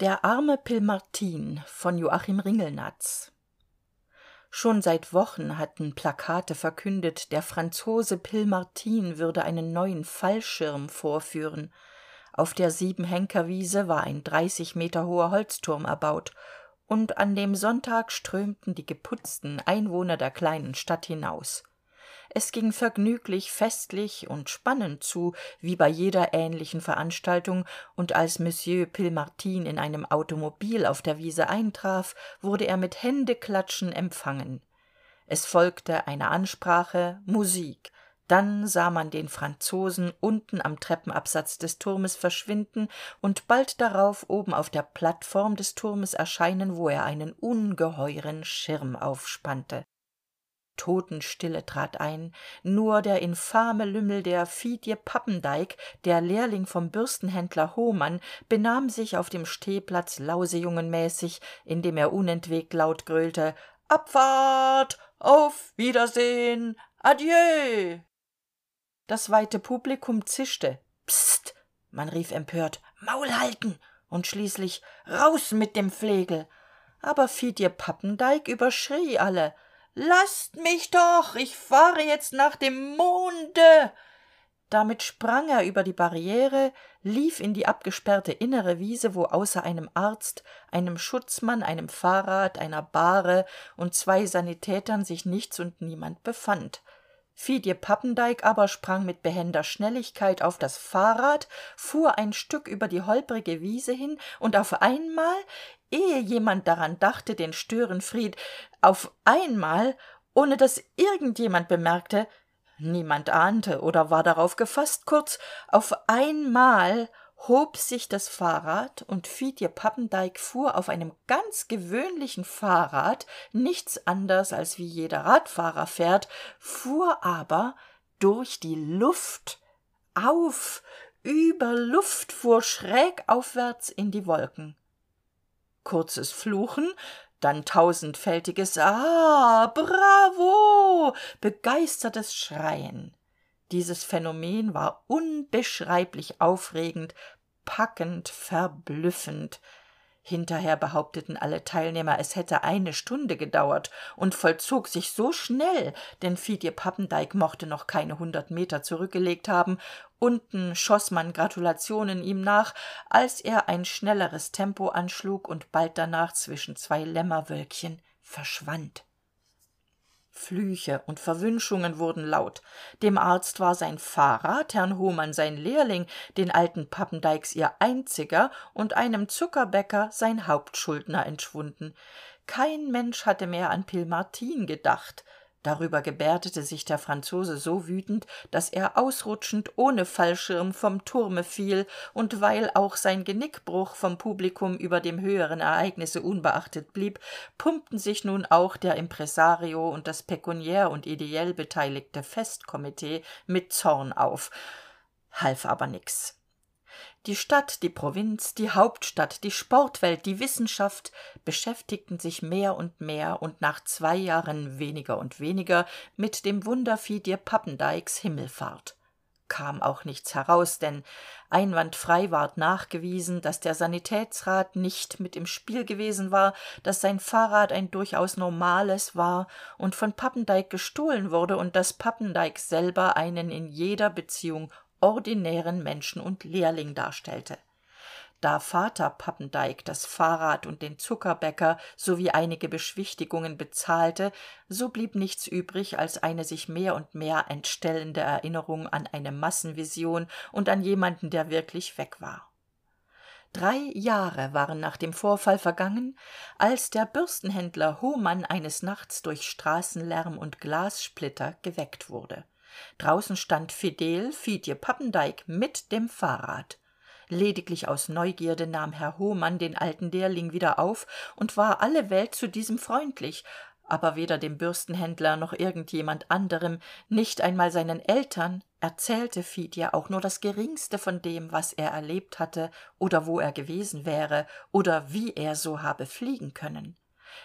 der arme pilmartin von joachim ringelnatz. Schon seit wochen hatten plakate verkündet der franzose pilmartin würde einen neuen fallschirm vorführen. Auf der siebenhenkerwiese war ein dreißig meter hoher holzturm erbaut und an dem sonntag strömten die geputzten einwohner der kleinen stadt hinaus es ging vergnüglich festlich und spannend zu wie bei jeder ähnlichen veranstaltung und als monsieur pilmartin in einem automobil auf der wiese eintraf wurde er mit händeklatschen empfangen. Es folgte eine ansprache musik. Dann sah man den franzosen unten am treppenabsatz des turmes verschwinden und bald darauf oben auf der plattform des turmes erscheinen wo er einen ungeheuren schirm aufspannte totenstille trat ein. Nur der infame lümmel der fidje pappendeik der lehrling vom bürstenhändler hohmann benahm sich auf dem stehplatz lausejungenmäßig indem er unentwegt laut gröhlte abfahrt! Auf wiedersehen! Adieu! Das weite publikum zischte. Pst man rief empört maul halten! Und schließlich raus mit dem flegel! Aber fidje pappendeik überschrie alle laßt mich doch ich fahre jetzt nach dem monde. Damit sprang er über die barriere lief in die abgesperrte innere wiese wo außer einem arzt einem schutzmann einem fahrrad einer bahre und zwei sanitätern sich nichts und niemand befand. Fidje pappendeik aber sprang mit behender schnelligkeit auf das fahrrad fuhr ein stück über die holprige wiese hin und auf einmal ehe jemand daran dachte den störenfried auf einmal ohne dass irgend jemand bemerkte niemand ahnte oder war darauf gefasst kurz auf einmal hob sich das fahrrad und fidje pappendeik fuhr auf einem ganz gewöhnlichen fahrrad nichts anders als wie jeder radfahrer fährt fuhr aber durch die luft auf über luft fuhr schräg aufwärts in die wolken. Kurzes fluchen dann tausendfältiges ah bravo! Begeistertes schreien. Dieses phänomen war unbeschreiblich aufregend packend verblüffend hinterher behaupteten alle teilnehmer es hätte eine stunde gedauert und vollzog sich so schnell denn fidje pappendeik mochte noch keine hundert meter zurückgelegt haben. Unten schoß man gratulationen ihm nach als er ein schnelleres tempo anschlug und bald danach zwischen zwei lämmerwölkchen verschwand flüche und verwünschungen wurden laut. Dem arzt war sein fahrrad herrn hohmann sein lehrling den alten pappendeiks ihr einziger und einem zuckerbäcker sein hauptschuldner entschwunden. Kein mensch hatte mehr an pilmartin gedacht darüber gebärdete sich der franzose so wütend dass er ausrutschend ohne fallschirm vom turme fiel und weil auch sein genickbruch vom publikum über dem höheren ereignisse unbeachtet blieb pumpten sich nun auch der impresario und das pekuniär und ideell beteiligte festkomitee mit zorn auf. Half aber nix die stadt die provinz die hauptstadt die sportwelt die wissenschaft beschäftigten sich mehr und mehr und nach zwei jahren weniger und weniger mit dem wunder fidje pappendeiks himmelfahrt. Kam auch nichts heraus denn einwandfrei ward nachgewiesen dass der sanitätsrat nicht mit im spiel gewesen war dass sein fahrrad ein durchaus normales war und von pappendeik gestohlen wurde und dass pappendeik selber einen in jeder beziehung ordinären menschen und lehrling darstellte. Da vater pappendeik das fahrrad und den zuckerbäcker sowie einige beschwichtigungen bezahlte so blieb nichts übrig als eine sich mehr und mehr entstellende erinnerung an eine massenvision und an jemanden der wirklich weg war. Drei jahre waren nach dem vorfall vergangen als der bürstenhändler hohmann eines nachts durch straßenlärm und glassplitter geweckt wurde draußen stand fidel fidje pappendeik mit dem fahrrad. Lediglich aus neugierde nahm herr hohmann den alten lehrling wieder auf und war alle welt zu diesem freundlich aber weder dem bürstenhändler noch irgend jemand anderem nicht einmal seinen eltern erzählte fidje auch nur das geringste von dem was er erlebt hatte oder wo er gewesen wäre oder wie er so habe fliegen können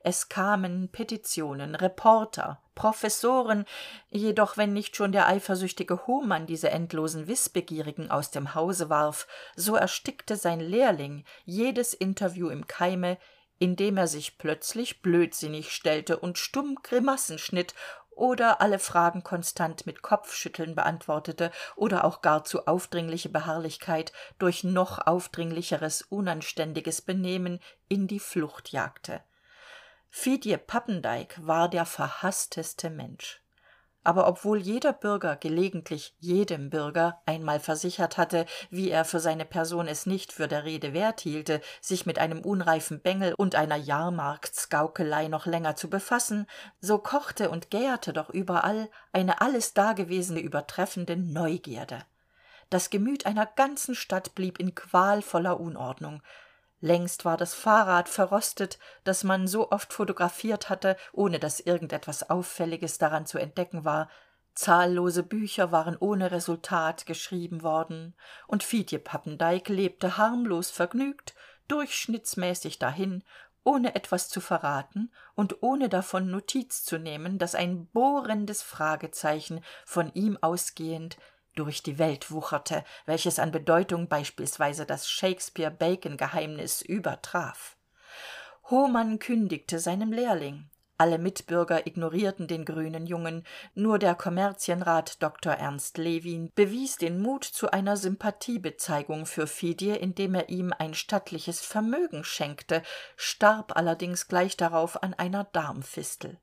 es kamen petitionen reporter professoren jedoch wenn nicht schon der eifersüchtige hohmann diese endlosen wißbegierigen aus dem hause warf so erstickte sein lehrling jedes interview im keime indem er sich plötzlich blödsinnig stellte und stumm grimassen schnitt oder alle fragen konstant mit kopfschütteln beantwortete oder auch gar zu aufdringliche beharrlichkeit durch noch aufdringlicheres unanständiges benehmen in die flucht jagte fidje pappendeik war der verhaßteste mensch. Aber obwohl jeder bürger gelegentlich jedem bürger einmal versichert hatte wie er für seine person es nicht für der rede wert hielte sich mit einem unreifen bengel und einer jahrmarktsgaukelei noch länger zu befassen so kochte und gährte doch überall eine alles dagewesene übertreffende neugierde. Das gemüt einer ganzen stadt blieb in qualvoller unordnung längst war das fahrrad verrostet das man so oft photographiert hatte ohne dass irgend etwas auffälliges daran zu entdecken war. Zahllose bücher waren ohne resultat geschrieben worden. Und fitje pappendeik lebte harmlos vergnügt durchschnittsmäßig dahin ohne etwas zu verraten und ohne davon notiz zu nehmen dass ein bohrendes fragezeichen von ihm ausgehend durch die welt wucherte welches an bedeutung beispielsweise das shakespeare bacon geheimnis übertraf. Hohmann kündigte seinem lehrling. Alle mitbürger ignorierten den grünen jungen. Nur der kommerzienrat dr ernst lewin bewies den mut zu einer sympathiebezeigung für fidje indem er ihm ein stattliches vermögen schenkte starb allerdings gleich darauf an einer darmfistel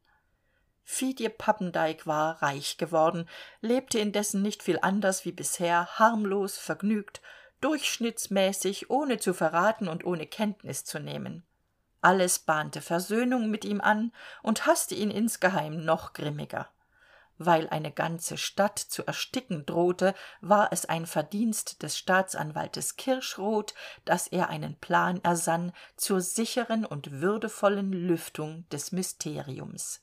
fidje pappendeik war reich geworden lebte indessen nicht viel anders wie bisher harmlos vergnügt durchschnittsmäßig ohne zu verraten und ohne kenntnis zu nehmen. Alles bahnte versöhnung mit ihm an und haßte ihn insgeheim noch grimmiger. Weil eine ganze stadt zu ersticken drohte war es ein verdienst des staatsanwaltes kirschroth dass er einen plan ersann zur sicheren und würdevollen lüftung des mysteriums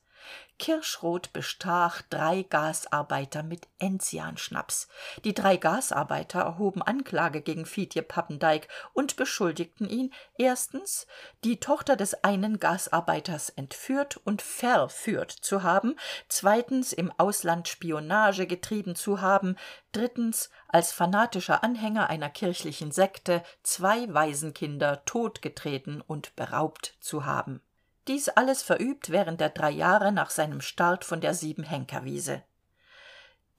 kirschroth bestach drei gasarbeiter mit enzianschnaps. Die drei gasarbeiter erhoben anklage gegen fitje pappendeik und beschuldigten ihn erstens die tochter des einen gasarbeiters entführt und verführt zu haben zweitens im ausland spionage getrieben zu haben drittens als fanatischer anhänger einer kirchlichen sekte zwei waisenkinder totgetreten und beraubt zu haben dies alles verübt während der drei jahre nach seinem start von der siebenhenkerwiese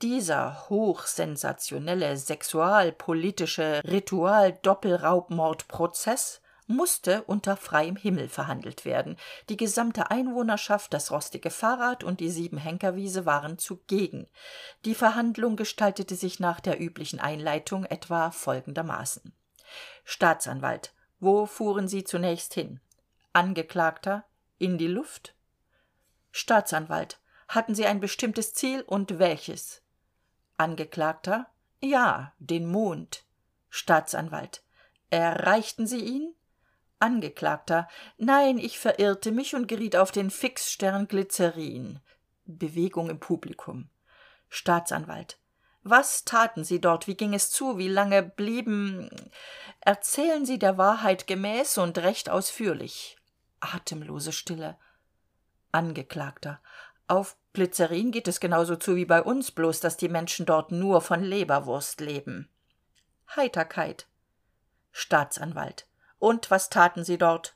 dieser hochsensationelle sexualpolitische ritualdoppelraubmordprozeß musste unter freiem himmel verhandelt werden. Die gesamte einwohnerschaft das rostige fahrrad und die siebenhenkerwiese waren zugegen. Die verhandlung gestaltete sich nach der üblichen einleitung etwa folgendermaßen. Staatsanwalt wo fuhren sie zunächst hin? Angeklagter in die luft. Staatsanwalt hatten sie ein bestimmtes ziel und welches? Angeklagter ja den mond. Staatsanwalt erreichten sie ihn? Angeklagter nein ich verirrte mich und geriet auf den fixstern glycerin. Bewegung im publikum. Staatsanwalt was taten sie dort? Wie ging es zu? Wie lange blieben? Erzählen sie der wahrheit gemäß und recht ausführlich atemlose stille. Angeklagter. Auf glycerin geht es genauso zu wie bei uns bloß dass die menschen dort nur von leberwurst leben. Heiterkeit. Staatsanwalt. Und was taten sie dort?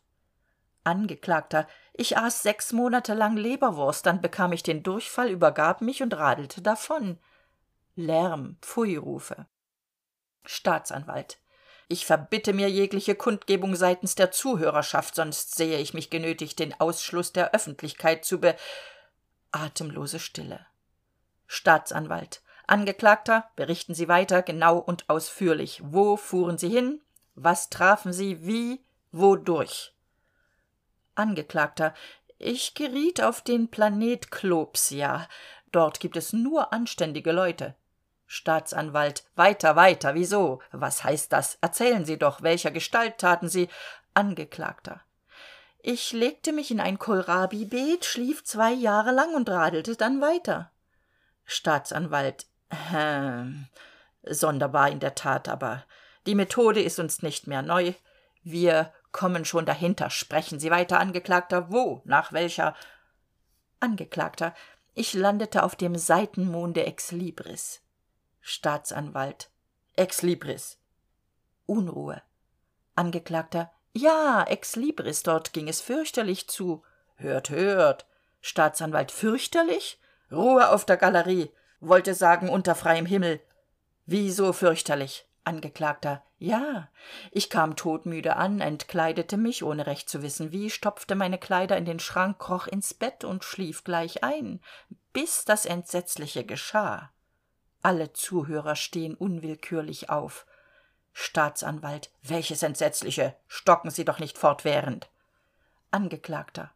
Angeklagter. Ich aß sechs monate lang leberwurst dann bekam ich den durchfall übergab mich und radelte davon. Lärm. Pfuirufe staatsanwalt ich verbitte mir jegliche kundgebung seitens der zuhörerschaft sonst sehe ich mich genötigt den ausschluß der öffentlichkeit zu be atemlose stille. Staatsanwalt. Angeklagter berichten sie weiter genau und ausführlich. Wo fuhren sie hin? Was trafen sie? Wie? Wodurch? Angeklagter. Ich geriet auf den planet klopsia. Dort gibt es nur anständige leute staatsanwalt weiter weiter wieso? Was heißt das? Erzählen sie doch welcher gestalt taten sie? Angeklagter. Ich legte mich in ein kohlrabibeet schlief zwei jahre lang und radelte dann weiter. Staatsanwalt hm sonderbar in der tat aber die methode ist uns nicht mehr neu. Wir kommen schon dahinter. Sprechen sie weiter angeklagter. Wo? Nach welcher? Angeklagter ich landete auf dem seitenmonde exlibris staatsanwalt. Exlibris unruhe. Angeklagter. Ja exlibris dort ging es fürchterlich zu. Hört hört. Staatsanwalt fürchterlich? Ruhe auf der galerie. Wollte sagen unter freiem himmel. Wie so fürchterlich? Angeklagter. Ja ich kam todmüde an entkleidete mich ohne recht zu wissen wie stopfte meine kleider in den schrank kroch ins bett und schlief gleich ein bis das entsetzliche geschah alle zuhörer stehen unwillkürlich auf. Staatsanwalt welches entsetzliche stocken sie doch nicht fortwährend. Angeklagter.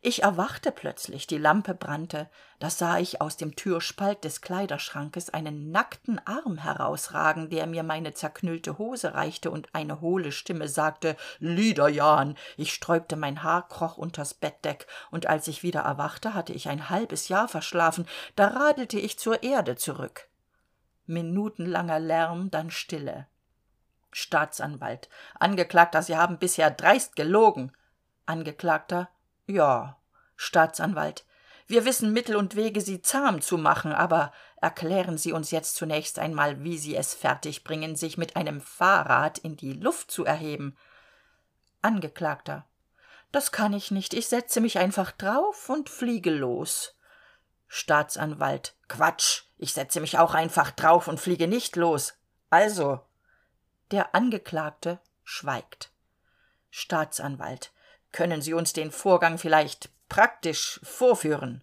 Ich erwachte plötzlich die lampe brannte da sah ich aus dem türspalt des kleiderschrankes einen nackten arm herausragen der mir meine zerknüllte hose reichte und eine hohle stimme sagte liederjan ich sträubte mein haar kroch unters bettdeck und als ich wieder erwachte hatte ich ein halbes jahr verschlafen da radelte ich zur erde zurück minutenlanger lärm dann stille. Staatsanwalt. Angeklagter sie haben bisher dreist gelogen. Angeklagter. Ja. Staatsanwalt. Wir wissen mittel und wege sie zahm zu machen aber erklären sie uns jetzt zunächst einmal wie sie es fertigbringen sich mit einem fahrrad in die luft zu erheben. Angeklagter. Das kann ich nicht. Ich setze mich einfach drauf und fliege los. Staatsanwalt. Quatsch ich setze mich auch einfach drauf und fliege nicht los. Also der angeklagte schweigt. Staatsanwalt können sie uns den vorgang vielleicht praktisch vorführen?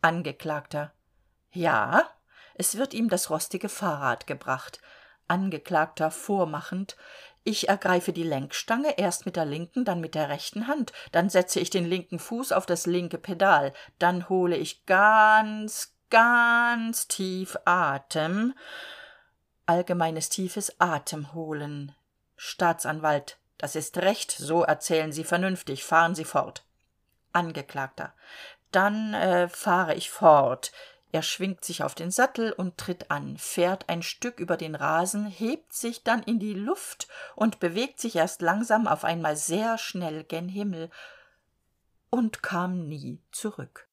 Angeklagter ja es wird ihm das rostige fahrrad gebracht. Angeklagter vormachend ich ergreife die lenkstange erst mit der linken dann mit der rechten hand. Dann setze ich den linken fuß auf das linke pedal. Dann hole ich ganz ganz tief atem allgemeines tiefes atemholen staatsanwalt das ist recht so erzählen sie vernünftig fahren sie fort. Angeklagter. Dann äh, fahre ich fort. Er schwingt sich auf den sattel und tritt an fährt ein stück über den rasen hebt sich dann in die luft und bewegt sich erst langsam auf einmal sehr schnell gen himmel und kam nie zurück